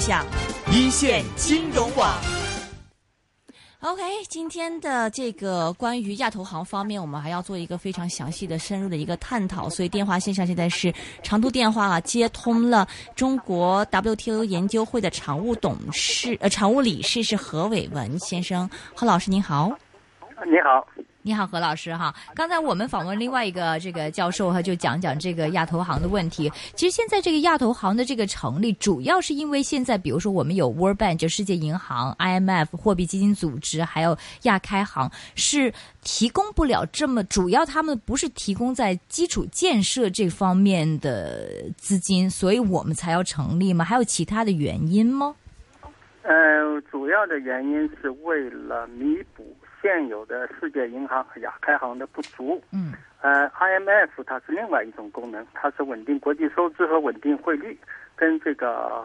向一线金融网。OK，今天的这个关于亚投行方面，我们还要做一个非常详细的、深入的一个探讨。所以电话线上现在是长途电话啊，接通了中国 WTO 研究会的常务董事呃常务理事是何伟文先生，何老师您好。你好，你好，何老师哈。刚才我们访问另外一个这个教授哈，就讲讲这个亚投行的问题。其实现在这个亚投行的这个成立，主要是因为现在比如说我们有 World Bank 就世界银行、IMF 货币基金组织，还有亚开行是提供不了这么主要，他们不是提供在基础建设这方面的资金，所以我们才要成立吗？还有其他的原因吗？呃，主要的原因是为了弥补现有的世界银行和亚开行的不足。嗯，呃，IMF 它是另外一种功能，它是稳定国际收支和稳定汇率，跟这个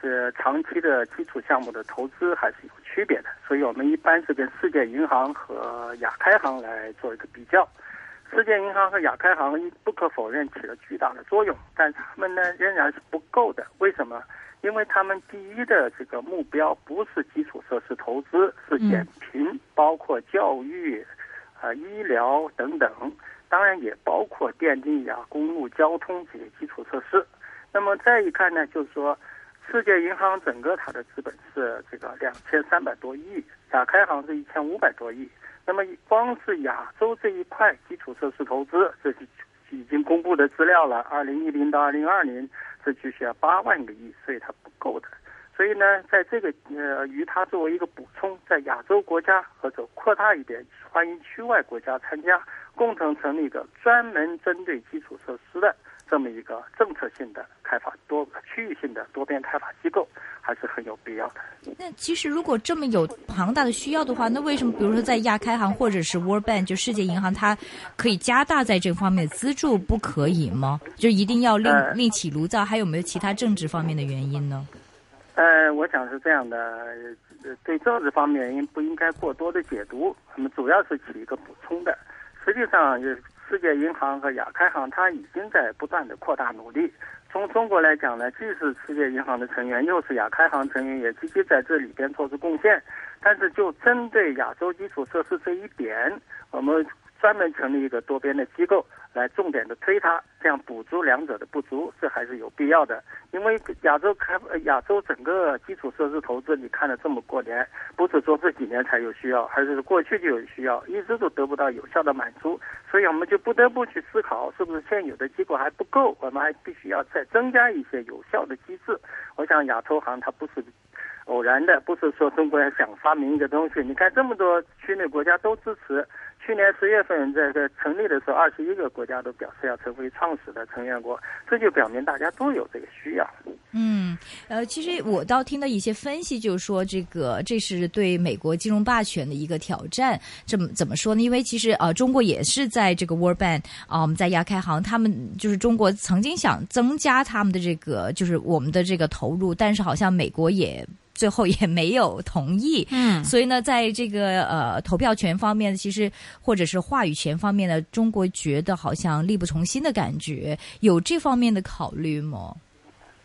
是长期的基础项目的投资还是有区别的。所以我们一般是跟世界银行和亚开行来做一个比较。世界银行和亚开行不可否认起了巨大的作用，但他们呢仍然是不够的。为什么？因为他们第一的这个目标不是基础设施投资，是减贫，包括教育、啊、医疗等等，当然也包括电力啊、公路交通这些基础设施。那么再一看呢，就是说，世界银行整个它的资本是这个两千三百多亿，亚开行是一千五百多亿。那么光是亚洲这一块基础设施投资，这是已经公布的资料了，二零一零到二零二零。是只需要八万个亿，所以它不够的。所以呢，在这个呃，与它作为一个补充，在亚洲国家或者扩大一点，欢迎区外国家参加，共同成立一个专门针对基础设施的这么一个政策性的开发多区域性的多边开发机构，还是很有必要的。那其实如果这么有庞大的需要的话，那为什么比如说在亚开行或者是 World Bank 就世界银行，它可以加大在这方面的资助，不可以吗？就一定要另呃另起炉灶？还有没有其他政治方面的原因呢？呃，我想是这样的，呃，对政治方面原因不应该过多的解读，那么主要是起一个补充的。实际上，就是世界银行和亚开行，它已经在不断的扩大努力。从中国来讲呢，既是世界银行的成员，又是亚开行成员，也积极在这里边做出贡献。但是，就针对亚洲基础设施这一点，我们专门成立一个多边的机构来重点的推它，这样补足两者的不足，这还是有必要的。因为亚洲开亚洲整个基础设施投资，你看了这么多年，不是说这几年才有需要，而是过去就有需要，一直都得不到有效的满足，所以我们就不得不去思考，是不是现有的机构还不够，我们还必须要再增加一些有效的机制。我想亚投行它不是。偶然的，不是说中国人想发明一个东西。你看这么多区内国家都支持。去年十月份在在成立的时候，二十一个国家都表示要成为创始的成员国，这就表明大家都有这个需要。嗯，呃，其实我倒听到一些分析，就是说这个这是对美国金融霸权的一个挑战。怎么怎么说呢？因为其实呃，中国也是在这个 World Bank 啊、我们在亚开行，他们就是中国曾经想增加他们的这个就是我们的这个投入，但是好像美国也。最后也没有同意，嗯所以呢，在这个呃投票权方面，其实或者是话语权方面呢，中国觉得好像力不从心的感觉，有这方面的考虑吗？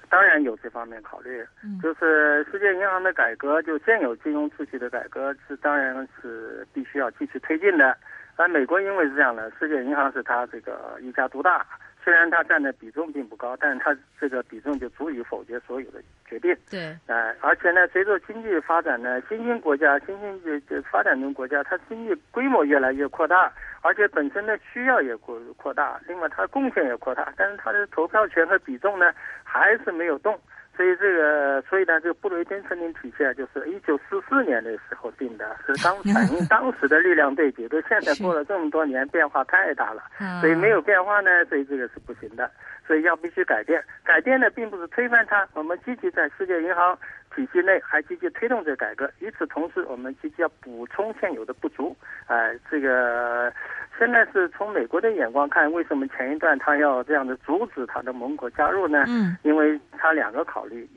当然有这方面考虑，就是世界银行的改革，就现有金融秩序的改革是当然是必须要继续推进的。而美国因为是这样的，世界银行是它这个一家独大，虽然它占的比重并不高，但是它这个比重就足以否决所有的决定。对，呃，而且呢，随着经济发展呢，新兴国家、新兴这这发展中国家，它经济规模越来越扩大，而且本身的需要也扩扩大，另外它贡献也扩大，但是它的投票权和比重呢还是没有动。所以这个，所以呢，这个布雷顿森林体系啊，就是一九四四年的时候定的，是当反映当时的力量对比。对，现在过了这么多年，变化太大了，所以没有变化呢，所以这个是不行的。所以要必须改变。改变呢，并不是推翻它，我们积极在世界银行体系内还积极推动这改革。与此同时，我们积极要补充现有的不足。呃，这个现在是从美国的眼光看，为什么前一段他要这样的阻止他的盟国加入呢？嗯，因为他两个考虑。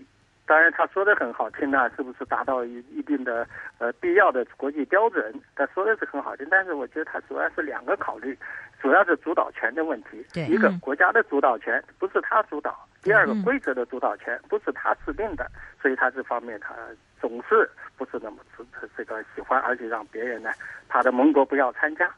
当然，他说的很好听啊，是不是达到一一定的呃必要的国际标准？他说的是很好听，但是我觉得他主要是两个考虑，主要是主导权的问题。对一个嗯国家的主导权不是他主导，第二个规则的主导权不是他制定的，所以他这方面他总是不是那么这这个喜欢，而且让别人呢，他的盟国不要参加。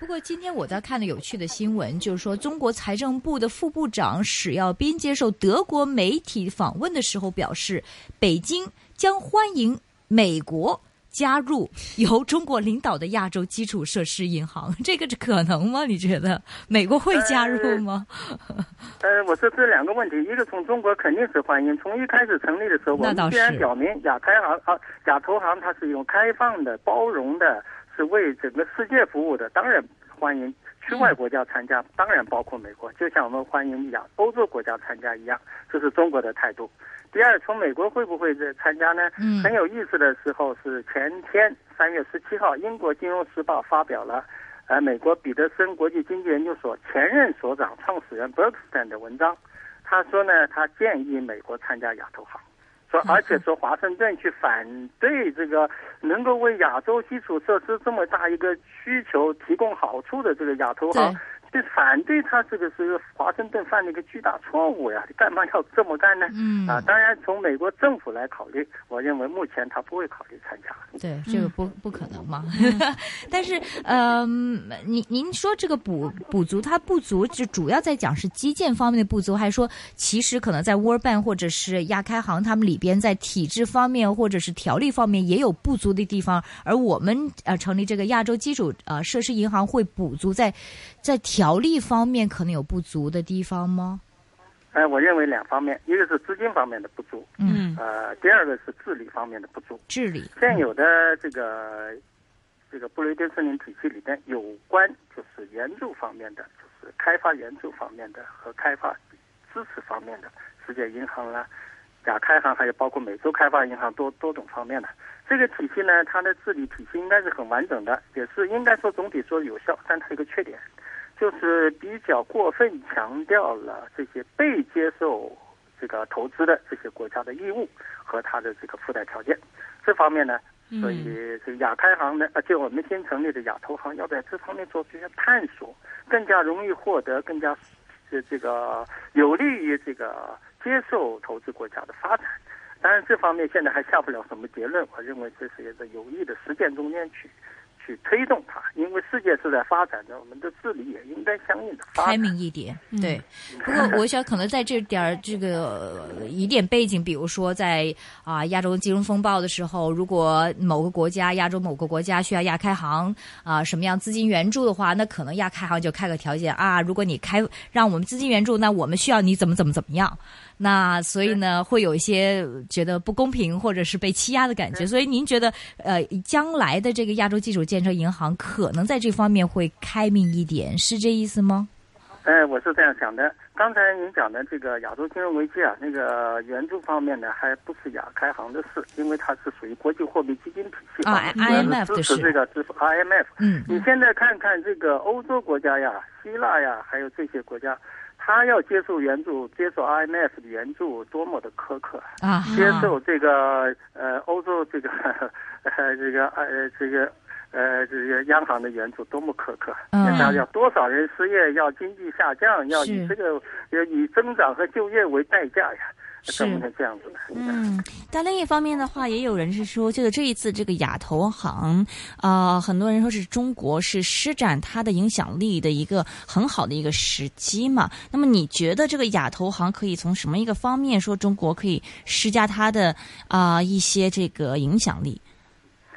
不过今天我在看的有趣的新闻，就是说中国财政部的副部长史耀斌接受德国媒体访问的时候表示，北京将欢迎美国加入由中国领导的亚洲基础设施银行，这个可能吗？你觉得美国会加入吗？呃，我说这两个问题，一个从中国肯定是欢迎，从一开始成立的时候，我们既然表明亚开行啊亚投行它是用开放的、包容的。是为整个世界服务的，当然欢迎区外国家参加，当然包括美国，就像我们欢迎亚欧洲国家参加一样，这是中国的态度。第二，从美国会不会参加呢？很有意思的时候是前天三月十七号，英国金融时报发表了，呃，美国彼得森国际经济研究所前任所长、创始人 Berkstein 的文章，他说呢，他建议美国参加亚投行。而且说华盛顿去反对这个能够为亚洲基础设施这么大一个需求提供好处的这个亚投行。就反对他这个是华盛顿犯了一个巨大错误呀！你干嘛要这么干呢？嗯啊，当然从美国政府来考虑，我认为目前他不会考虑参加。对，这个不不可能嘛。但是呃，您您说这个补补足它不足，就主要在讲是基建方面的不足，还是说其实可能在 World Bank 或者是亚开行他们里边在体制方面或者是条例方面也有不足的地方，而我们呃成立这个亚洲基础呃设施银行会补足在在条。条例方面可能有不足的地方吗？哎，我认为两方面，一个是资金方面的不足，嗯，呃，第二个是治理方面的不足。治理现有的这个这个布雷顿森林体系里边，有关就是援助方面的，就是开发援助方面的和开发支持方面的，世界银行啦、亚开行，还有包括美洲开发银行多多种方面的这个体系呢，它的治理体系应该是很完整的，也是应该说总体说有效，但它有个缺点。就是比较过分强调了这些被接受这个投资的这些国家的义务和它的这个附带条件，这方面呢，所以这个亚开行呢，啊，就我们新成立的亚投行要在这方面做这些探索，更加容易获得，更加这这个有利于这个接受投资国家的发展。当然，这方面现在还下不了什么结论。我认为这是一个有益的实践中间去。去推动它，因为世界是在发展的，我们的治理也应该相应的开明一点。对，不过我想可能在这点儿这个一点背景，比如说在啊亚洲金融风暴的时候，如果某个国家亚洲某个国家需要亚开行啊什么样资金援助的话，那可能亚开行就开个条件啊，如果你开让我们资金援助，那我们需要你怎么怎么怎么样。那所以呢，会有一些觉得不公平或者是被欺压的感觉。所以您觉得，呃，将来的这个亚洲基础建设银行可能在这方面会开明一点，是这意思吗？哎，我是这样想的。刚才您讲的这个亚洲金融危机啊，那个援助方面呢，还不是亚开行的事，因为它是属于国际货币基金体系啊，IMF 支持这个支付 IMF。嗯，你现在看看这个欧洲国家呀，希腊呀，还有这些国家。他要接受援助，接受 IMF 的援助，多么的苛刻啊！接受这个呃欧洲这个 呃这个呃这个呃这个央行的援助，多么苛刻！嗯，要多少人失业，要经济下降，要以这个要以增长和就业为代价呀。是这样子的，嗯，但另一方面的话，也有人是说，就是这一次这个亚投行，啊，很多人说是中国是施展它的影响力的一个很好的一个时机嘛。那么你觉得这个亚投行可以从什么一个方面说中国可以施加它的啊一些这个影响力？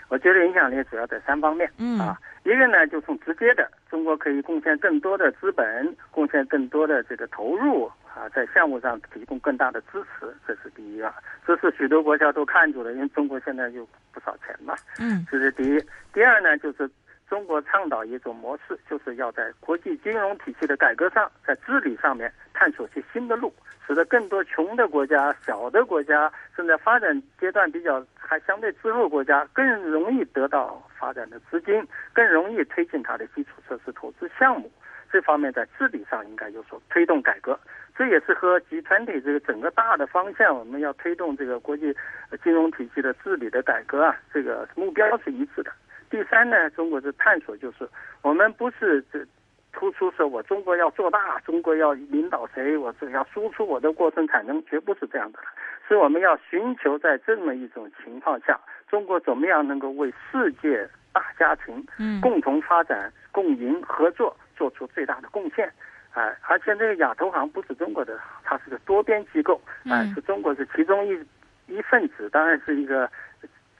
我觉得影响力主要在三方面，嗯啊，一个呢就从直接的，中国可以贡献更多的资本，贡献更多的这个投入。啊，在项目上提供更大的支持，这是第一啊，这是许多国家都看住了，因为中国现在有不少钱嘛。嗯，这是第一。第二呢，就是中国倡导一种模式，就是要在国际金融体系的改革上，在治理上面探索些新的路，使得更多穷的国家、小的国家，正在发展阶段比较还相对滞后国家，更容易得到发展的资金，更容易推进它的基础设施投资项目。这方面在治理上应该有所推动改革。这也是和集团体这个整个大的方向，我们要推动这个国际金融体系的治理的改革啊，这个目标是一致的。第三呢，中国是探索就是，我们不是这突出说我中国要做大，中国要领导谁，我是要输出我的过剩产能，绝不是这样的。是我们要寻求在这么一种情况下，中国怎么样能够为世界大家庭共同发展、共赢、合作做出最大的贡献。哎，而且那个亚投行不是中国的，它是个多边机构，哎，是中国是其中一一份子，当然是一个。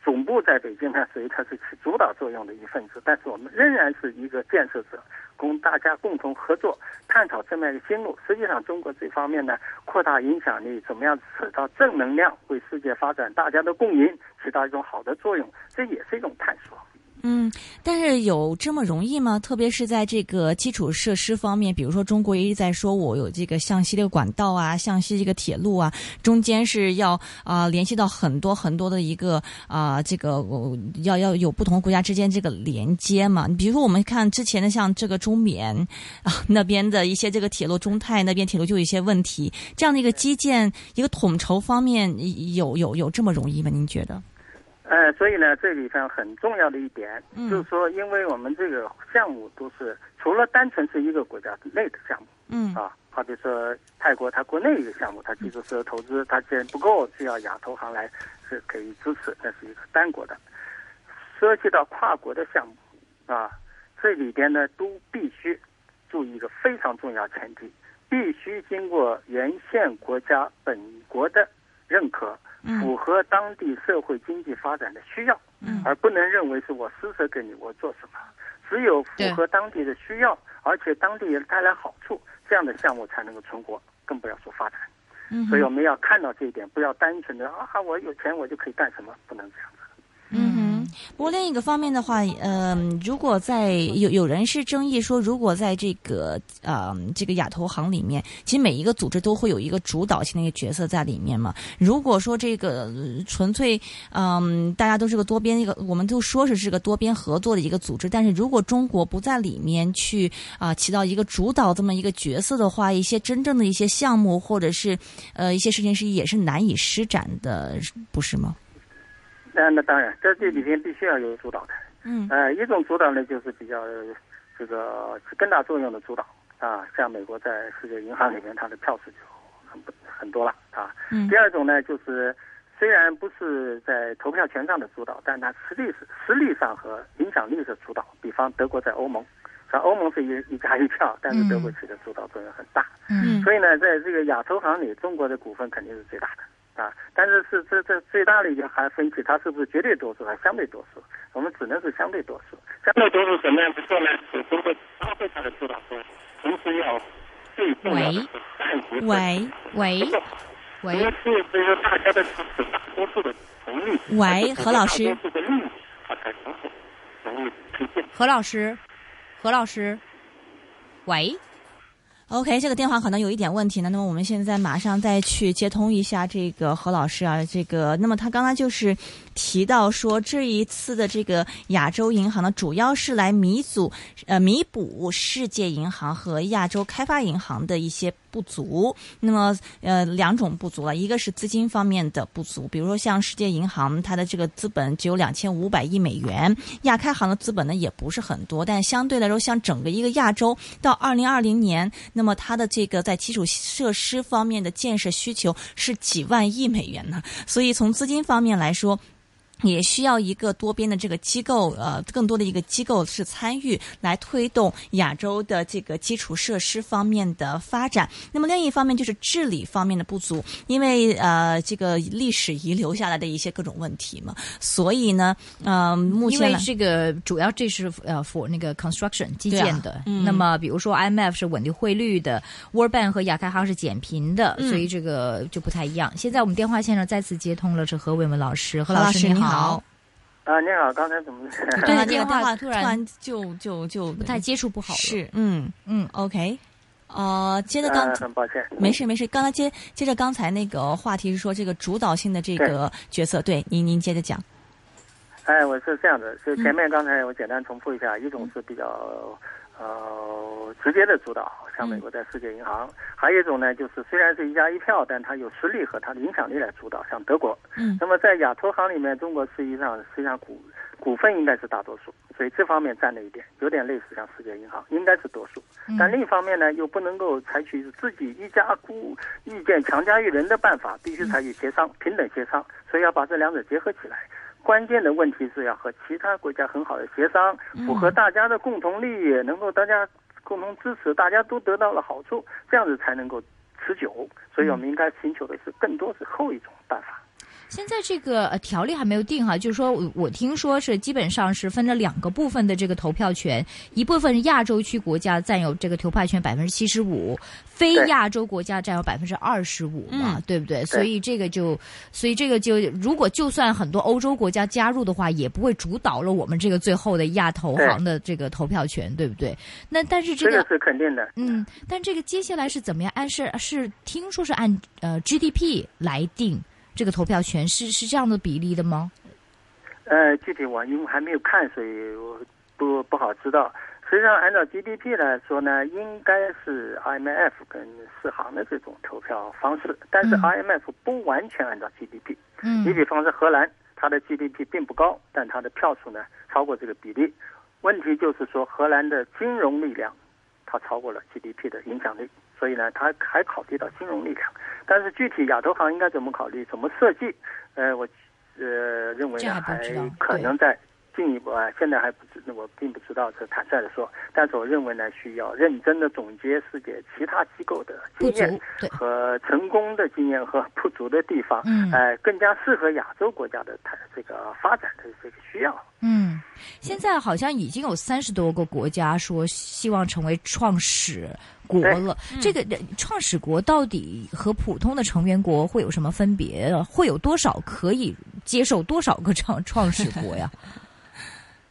总部在北京它，所以它是起主导作用的一份子。但是我们仍然是一个建设者，供大家共同合作探讨这么一个新路。实际上，中国这方面呢，扩大影响力，怎么样起到正能量，为世界发展大家的共赢起到一种好的作用，这也是一种探索。嗯，但是有这么容易吗？特别是在这个基础设施方面，比如说中国一直在说，我有这个向西的管道啊，向西这个铁路啊，中间是要啊联系到很多很多的一个啊这个要要有不同国家之间这个连接嘛。你比如说我们看之前的像这个中缅啊那边的一些这个铁路，中泰那边铁路就有一些问题，这样的一个基建一个统筹方面有有有这么容易吗？您觉得？呃，所以呢，这里边很重要的一点就是说，因为我们这个项目都是除了单纯是一个国家内的项目，嗯啊，好比说泰国它国内一个项目，它基础设施投资它既然不够，需要亚投行来是可以支持，那是一个单国的。涉及到跨国的项目，啊，这里边呢都必须注意一个非常重要前提，必须经过沿线国家本国的认可。符合当地社会经济发展的需要，嗯而不能认为是我施舍给你，我做什么？只有符合当地的需要，而且当地也带来好处，这样的项目才能够存活，更不要说发展。所以我们要看到这一点，不要单纯的啊，我有钱我就可以干什么，不能这样子。嗯哼，不过另一个方面的话，嗯，如果在有有人是争议说，如果在这个呃这个亚投行里面，其实每一个组织都会有一个主导性的一个角色在里面嘛。如果说这个纯粹嗯大家都是个多边一个，我们都说是是个多边合作的一个组织，但是如果中国不在里面去啊起到一个主导这么一个角色的话，一些真正的一些项目或者是呃一些事情是也是难以施展的，不是吗？那那当然，在这里边必须要有主导的。嗯。呃，一种主导呢，就是比较这个起更大作用的主导啊，像美国在世界银行里面，它的票数就很不很多了啊。嗯。第二种呢，就是虽然不是在投票权上的主导，但它实力是实力上和影响力是主导。比方德国在欧盟，像欧盟是一一家一票，但是德国起的主导作用很大。嗯。所以呢，在这个亚投行里，中国的股份肯定是最大的。啊，但是是这这最大的一个还分歧，它是不是绝对多数还是相对多数？我们只能是相对多数。相对多数怎么样不做呢？是通过发挥它的主导作用，同时要最重要的是喂喂喂喂，是只有大家的支持，大多数的同意。喂，何老师。何老师，何老师，喂。OK，这个电话可能有一点问题呢。那么我们现在马上再去接通一下这个何老师啊。这个，那么他刚刚就是提到说，这一次的这个亚洲银行呢，主要是来弥补呃弥补世界银行和亚洲开发银行的一些。不足，那么呃两种不足了，一个是资金方面的不足，比如说像世界银行，它的这个资本只有两千五百亿美元，亚开行的资本呢也不是很多，但相对来说，像整个一个亚洲到二零二零年，那么它的这个在基础设施方面的建设需求是几万亿美元呢，所以从资金方面来说。也需要一个多边的这个机构，呃，更多的一个机构是参与来推动亚洲的这个基础设施方面的发展。那么另一方面就是治理方面的不足，因为呃这个历史遗留下来的一些各种问题嘛，所以呢，呃，目前因为这个主要这是呃 for 那个 construction 基建的。嗯那么比如说 IMF 是稳定汇率的，World Bank 和亚开行是减贫的，所以这个就不太一样。现在我们电话线上再次接通了，是何伟文老师，何老师你好。好啊，你好，刚才怎么？刚才电话突然就就就不太接触不好是，嗯嗯，OK，呃，接着刚，很抱歉，没事没事，刚才接接着刚才那个话题是说这个主导性的这个角色，对，您您接着讲。哎，我是这样的，就前面刚才我简单重复一下，一种是比较。呃，直接的主导，像美国在世界银行；还有一种呢，就是虽然是一家一票，但它有实力和它的影响力来主导，像德国。嗯。那么在亚投行里面，中国实际上实际上股股份应该是大多数，所以这方面占了一点，有点类似像世界银行，应该是多数。但另一方面呢，又不能够采取自己一家孤意见强加于人的办法，必须采取协商、平等协商，所以要把这两者结合起来。关键的问题是要和其他国家很好的协商，符合大家的共同利益，能够大家共同支持，大家都得到了好处，这样子才能够持久。所以我们应该寻求的是更多是后一种办法。现在这个呃条例还没有定哈，就是说我我听说是基本上是分了两个部分的这个投票权，一部分是亚洲区国家占有这个投票权百分之七十五，非亚洲国家占有百分之二十五嘛，对不对？所以这个就，所以这个就如果就算很多欧洲国家加入的话，也不会主导了我们这个最后的亚投行的这个投票权，对不对？那但是这个是肯定的，嗯，但这个接下来是怎么样？按是是听说是按呃 GDP 来定。这个投票权是是这样的比例的吗？呃，具体我因为还没有看，所以我不不好知道。实际上，按照 GDP 来说呢，应该是 IMF 跟世行的这种投票方式，但是 IMF 不完全按照 GDP。嗯。你比方说荷兰，它的 GDP 并不高，但它的票数呢超过这个比例。问题就是说，荷兰的金融力量，它超过了 GDP 的影响力。所以呢，它还考虑到金融力量，但是具体亚投行应该怎么考虑、怎么设计，呃，我呃认为呢，还可能在。进一步啊，现在还不知，我并不知道，这坦率的说，但是我认为呢，需要认真的总结世界其他机构的经验和成功的经验和不足的地方，嗯，哎，更加适合亚洲国家的它这个发展的这个需要。嗯，现在好像已经有三十多个国家说希望成为创始国了。这个创始国到底和普通的成员国会有什么分别？会有多少可以接受多少个创创始国呀？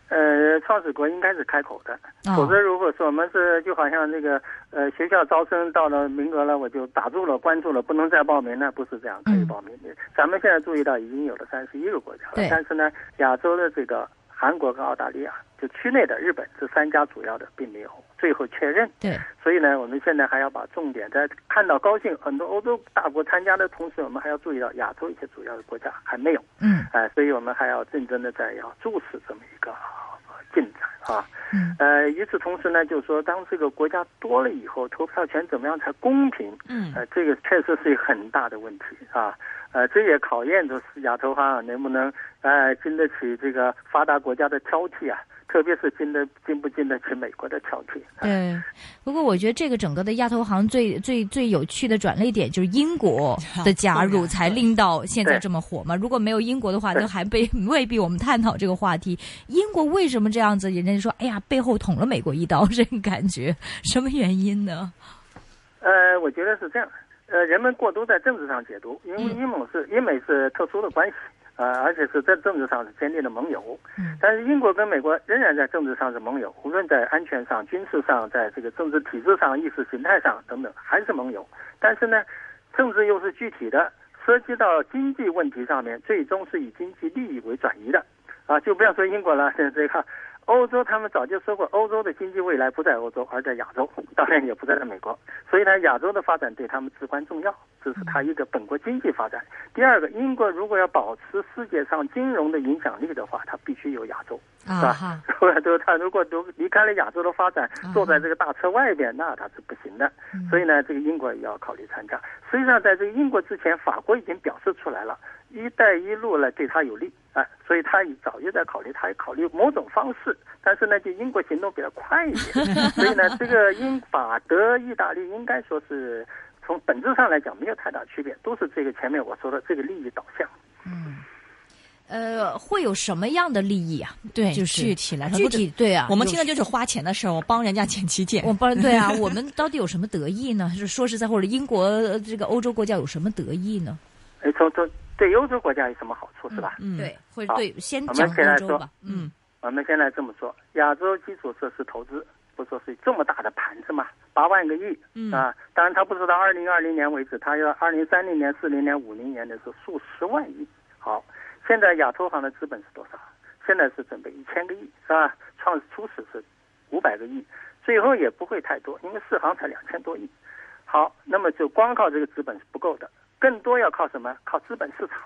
呃，创始国应该是开口的，否则如果说我们是就好像那个呃学校招生到了名额了，我就打住了，关注了，不能再报名，那不是这样可以报名。的。咱们现在注意到已经有了三十一个国家了，但是呢，亚洲的这个韩国跟澳大利亚，就区内的日本这三家主要的并没有最后确认。对，所以呢，我们现在还要把重点在看到高兴，很多欧洲大国参加的同时，我们还要注意到亚洲一些主要的国家还没有。嗯，哎，所以我们还要认真的在要注视这么一个。啊，呃，与此同时呢，就是说，当这个国家多了以后，投票权怎么样才公平？嗯，呃，这个确实是一个很大的问题啊，呃，这也考验着亚投行能不能呃经得起这个发达国家的挑剔啊。特别是经得经不经得起美国的挑剔。对，不过我觉得这个整个的亚投行最最最有趣的转捩点就是英国 的加入，才令到现在这么火嘛。如果没有英国的话，都还被 未必我们探讨这个话题。英国为什么这样子？人家说，哎呀，背后捅了美国一刀，这种感觉，什么原因呢？呃，我觉得是这样。呃，人们过多在政治上解读，因为英美是英美是特殊的关系。啊，而且是在政治上是坚定的盟友，但是英国跟美国仍然在政治上是盟友，无论在安全上、军事上，在这个政治体制上、意识形态上等等，还是盟友。但是呢，政治又是具体的，涉及到经济问题上面，最终是以经济利益为转移的。啊，就不要说英国了，现在这个。欧洲他们早就说过，欧洲的经济未来不在欧洲，而在亚洲，当然也不在美国。所以呢，亚洲的发展对他们至关重要，这是他一个本国经济发展。第二个，英国如果要保持世界上金融的影响力的话，它必须有亚洲，是吧？都他如果都离开了亚洲的发展，坐在这个大车外边，那他是不行的。所以呢，这个英国也要考虑参加。实际上，在这个英国之前，法国已经表示出来了。一带一路呢对他有利，啊，所以他早就在考虑，他也考虑某种方式，但是呢，就英国行动比较快一点，所以呢，这个英法德意大利应该说是从本质上来讲没有太大区别，都是这个前面我说的这个利益导向。嗯，呃，会有什么样的利益啊？对，就是具体来说，具体对啊，我们听的就是花钱的事儿，我帮人家捡起捡，我帮对啊，我们到底有什么得益呢？是说实在，或者英国这个欧洲国家有什么得益呢？哎，从从。对欧洲国家有什么好处是吧？嗯，对，或者对，先讲欧洲吧。嗯，我们先来这么说，亚洲基础设施投资不说是这么大的盘子嘛，八万个亿啊！当然，他不知道二零二零年为止，他要二零三零年、四零年、五零年的时候数十万亿。好，现在亚投行的资本是多少？现在是准备一千个亿，是吧？创初始是五百个亿，最后也不会太多，因为四行才两千多亿。好，那么就光靠这个资本是不够的。更多要靠什么？靠资本市场，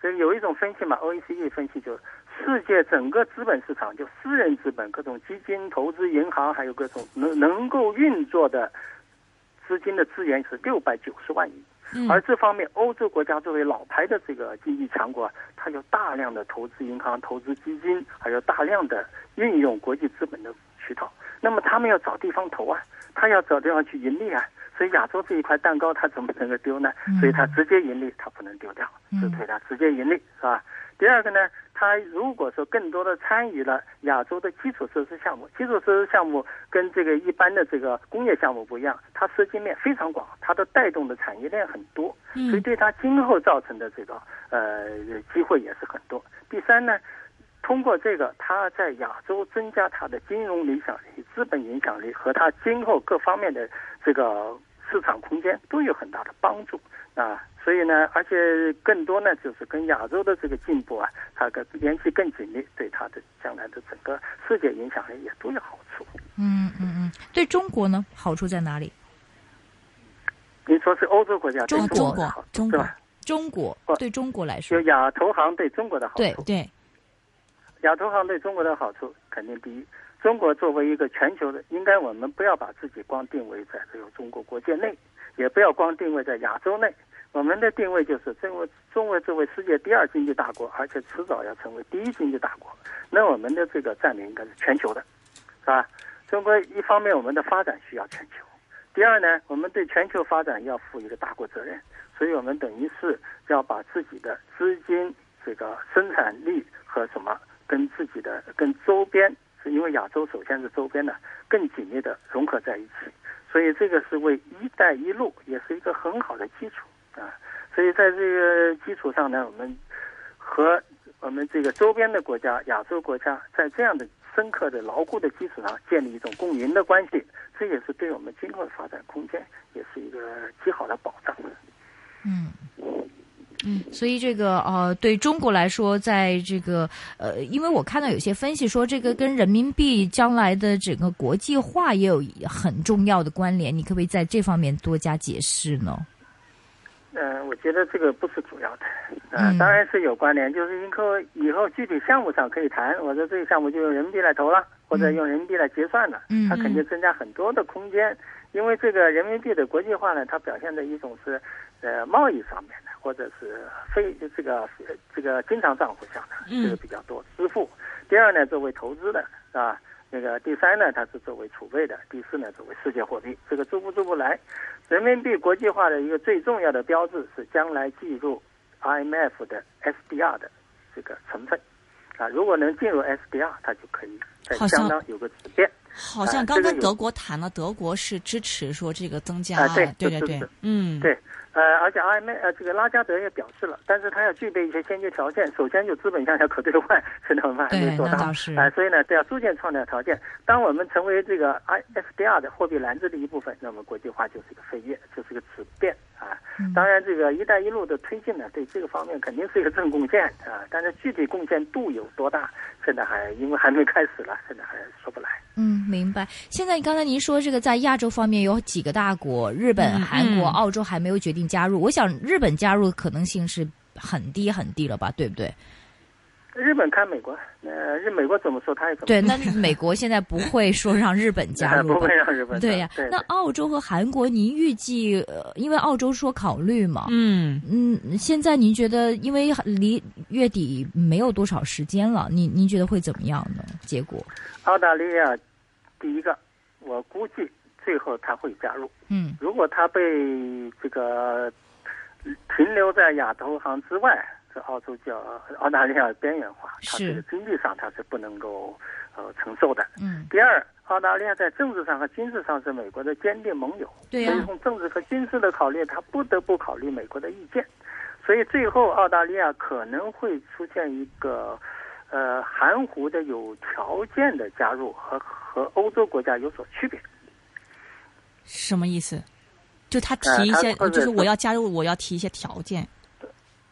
所以有一种分析嘛，OECD 分析就是世界整个资本市场，就私人资本、各种基金、投资银行，还有各种能能够运作的资金的资源是六百九十万亿。而这方面，欧洲国家作为老牌的这个经济强国，它有大量的投资银行、投资基金，还有大量的运用国际资本的渠道。那么他们要找地方投啊，他要找地方去盈利啊。所以亚洲这一块蛋糕，它怎么能够丢呢？所以它直接盈利，它不能丢掉，是推它直接盈利，是吧？第二个呢，它如果说更多的参与了亚洲的基础设施项目，基础设施项目跟这个一般的这个工业项目不一样，它涉及面非常广，它的带动的产业链很多，所以对它今后造成的这个呃机会也是很多。第三呢，通过这个，它在亚洲增加它的金融影响力、资本影响力和它今后各方面的这个。市场空间都有很大的帮助啊，所以呢，而且更多呢，就是跟亚洲的这个进步啊，它的联系更紧密，对它的将来的整个世界影响力也都有好处。嗯嗯嗯，对中国呢，好处在哪里？你说是欧洲国家，中国中国中国对中国来说，就亚投行对中国的好处。对对，亚投行对中国的好处肯定第一。中国作为一个全球的，应该我们不要把自己光定位在这个中国国界内，也不要光定位在亚洲内。我们的定位就是中国，中国作为世界第二经济大国，而且迟早要成为第一经济大国。那我们的这个战略应该是全球的，是吧？中国一方面我们的发展需要全球，第二呢，我们对全球发展要负一个大国责任，所以我们等于是要把自己的资金、这个生产力和什么跟自己的跟周边。因为亚洲首先是周边的更紧密的融合在一起，所以这个是为“一带一路”也是一个很好的基础啊。所以在这个基础上呢，我们和我们这个周边的国家、亚洲国家，在这样的深刻的、牢固的基础上建立一种共赢的关系，这也是对我们今后的发展空间也是一个极好的保障。嗯。嗯，所以这个呃，对中国来说，在这个呃，因为我看到有些分析说，这个跟人民币将来的整个国际化也有很重要的关联，你可不可以在这方面多加解释呢？嗯，我觉得这个不是主要的，嗯，当然是有关联，就是以后以后具体项目上可以谈，我说这个项目就用人民币来投了，或者用人民币来结算了，嗯，它肯定增加很多的空间，因为这个人民币的国际化呢，它表现的一种是呃贸易上面的。或者是非这个这个经常账户上的这个比较多支付，第二呢作为投资的是吧？那个第三呢它是作为储备的，第四呢作为世界货币，这个逐步逐步来。人民币国际化的一个最重要的标志是将来进入 IMF 的 SDR 的这个成分啊，如果能进入 SDR，它就可以在相当有个质变。好像刚跟德国谈了，德国是支持说这个增加，对对对，嗯，对。呃，而且 IMF 呃，这个拉加德也表示了，但是他要具备一些先决条件。首先就资本项要可兑换，这我们还没做到。哎，所以呢，这要逐渐创造条件。当我们成为这个 ISDR 的货币篮子的一部分，那么国际化就是一个飞跃，就是个质变啊。当然，这个“一带一路”的推进呢，对这个方面肯定是一个正贡献啊。但是具体贡献度有多大，现在还因为还没开始了，现在还说不来。嗯，明白。现在刚才您说这个在亚洲方面有几个大国，日本、韩国、澳洲还没有决定加入。我想日本加入的可能性是很低很低了吧，对不对？日本看美国，呃，日美国怎么说他也怎么对。那美国现在不会说让日本加入，不会让日本对呀。那澳洲和韩国，您预计，呃，因为澳洲说考虑嘛，嗯嗯，现在您觉得，因为离月底没有多少时间了，您您觉得会怎么样呢？结果？澳大利亚，第一个，我估计最后他会加入。嗯，如果他被这个停留在亚投行之外。澳洲叫澳大利亚边缘化，它这个经济上它是不能够呃承受的。嗯。第二，澳大利亚在政治上和军事上是美国的坚定盟友，对所以从政治和军事的考虑，他不得不考虑美国的意见。所以最后，澳大利亚可能会出现一个呃含糊的有条件的加入，和和欧洲国家有所区别。什么意思？就他提一些，就是我要加入，我要提一些条件。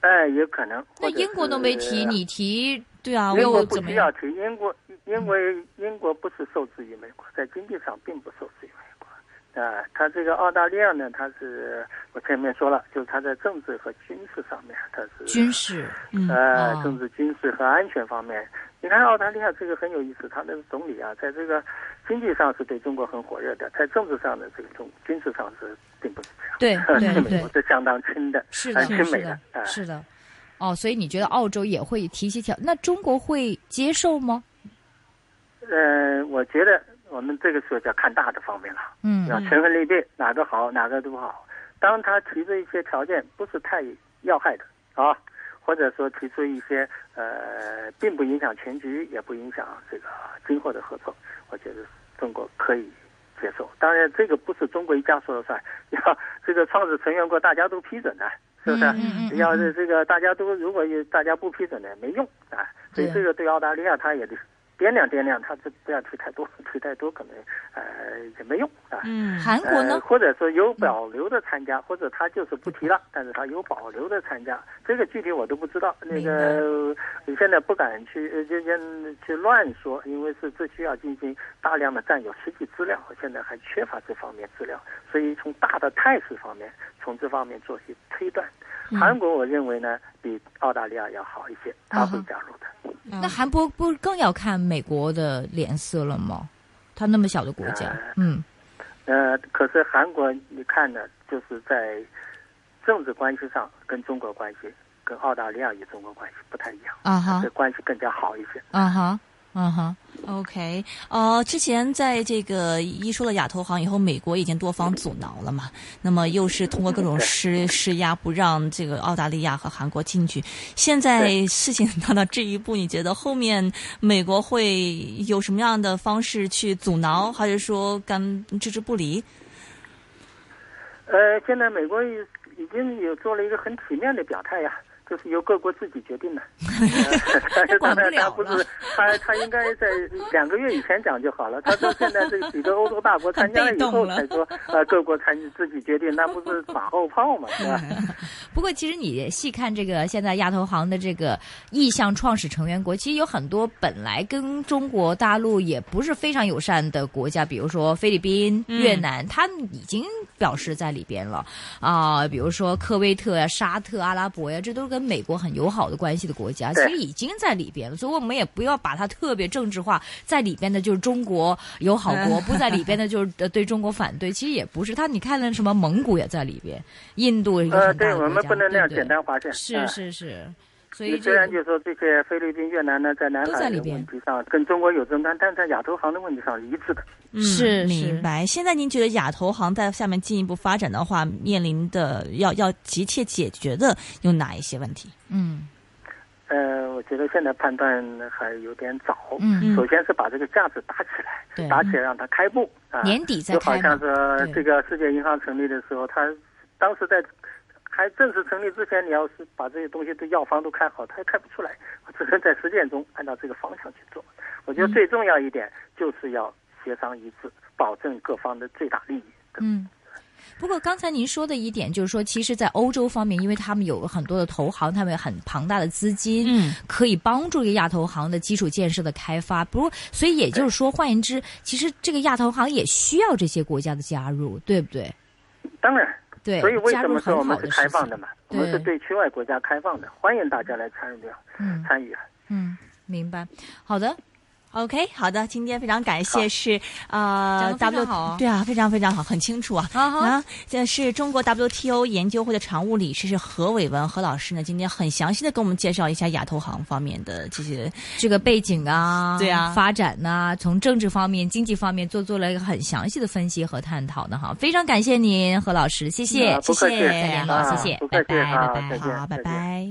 哎，有可能。那英国都没提，你提，对啊，英国不需要提。英国因为英国不是受制于美国，在经济上并不受制于美国。啊，他这个澳大利亚呢，他是我前面说了，就是他在政治和军事上面，他是军事，呃，政治、军事和安全方面。你看澳大利亚这个很有意思，他的总理啊，在这个经济上是对中国很火热的，在政治上的这个中军事上是并不是这样，对 对对，是相当亲的，是的，亲美的，是的。哦，所以你觉得澳洲也会提起条？那中国会接受吗？呃，我觉得。我们这个时候就要看大的方面了，嗯，要权衡利弊，哪个好，哪个都不好。当他提出一些条件不是太要害的啊，或者说提出一些呃，并不影响全局，也不影响这个今后的合作，我觉得中国可以接受。当然，这个不是中国一家说了算，要这个创始成员国大家都批准的，是不是？要是这个大家都如果有大家不批准的，没用啊。所以这个对澳大利亚，他也得。掂量掂量，他这不要提太多，提太多可能呃也没用啊。嗯，韩国呢？或者说有保留的参加，或者他就是不提了，但是他有保留的参加，这个具体我都不知道。那个现在不敢去就先去乱说，因为是这需要进行大量的占有实际资料，现在还缺乏这方面资料，所以从大的态势方面，从这方面做些推断。韩国我认为呢比澳大利亚要好一些，他会加入的。那韩国不更要看美国的脸色了吗？他那么小的国家，嗯，呃，可是韩国你看呢，就是在政治关系上跟中国关系跟澳大利亚与中国关系不太一样，啊哈，这关系更加好一些，啊哈。嗯哼，OK，呃，之前在这个一说了亚投行以后，美国已经多方阻挠了嘛，那么又是通过各种施施压，不让这个澳大利亚和韩国进去。现在事情到到这一步，你觉得后面美国会有什么样的方式去阻挠，还是说干置之不理？呃，现在美国已已经有做了一个很体面的表态呀。就是由各国自己决定的，但是当然他不是他他应该在两个月以前讲就好了。他说现在这几个欧洲大国 参加了以后才说，呃，各国参自己决定，那不是马后炮嘛，是吧？不过其实你细看这个现在亚投行的这个意向创始成员国，其实有很多本来跟中国大陆也不是非常友善的国家，比如说菲律宾、越南，他们已经表示在里边了啊。比如说科威特呀、沙特、阿拉伯呀，这都跟美国很友好的关系的国家，其实已经在里边了，所以我们也不要把它特别政治化。在里边的就是中国友好国，不在里边的就是对中国反对。其实也不是，他你看那什么蒙古也在里边，印度也是很大的国家，对我们不能那样简单划线。是是是。所以虽然就是说这些菲律宾、越南呢，在南海的问题上跟中国有争端，但在亚投行的问题上是一致的。是明白。现在您觉得亚投行在下面进一步发展的话，面临的要要急切解决的有哪一些问题？嗯，呃，我觉得现在判断还有点早。嗯首先是把这个架子打起来，打起来让它开幕啊。年底再开就好像是这个世界银行成立的时候，他当时在。还正式成立之前，你要是把这些东西都药方都开好，他也开不出来。只能在实践中按照这个方向去做。我觉得最重要一点就是要协商一致，保证各方的最大利益。嗯。不过刚才您说的一点就是说，其实，在欧洲方面，因为他们有很多的投行，他们有很庞大的资金，嗯，可以帮助这个亚投行的基础建设的开发。不过，所以也就是说，换言之，其实这个亚投行也需要这些国家的加入，对不对？当然。对，所以为什么说我们是开放的嘛？我们是对区外国家开放的，欢迎大家来参与，嗯，参与啊。嗯，明白。好的，OK，好的。今天非常感谢是啊，W 对啊，非常非常好，很清楚啊。啊，这是中国 WTO 研究会的常务理事是何伟文何老师呢？今天很详细的给我们介绍一下亚投行方面的这些这个背景啊，对啊，发展呐，从政治方面、经济方面做做了一个很详细的分析和探讨的哈。非常感谢您何老师，谢谢，谢谢，再见，好，谢谢，拜拜，拜拜，好，拜拜。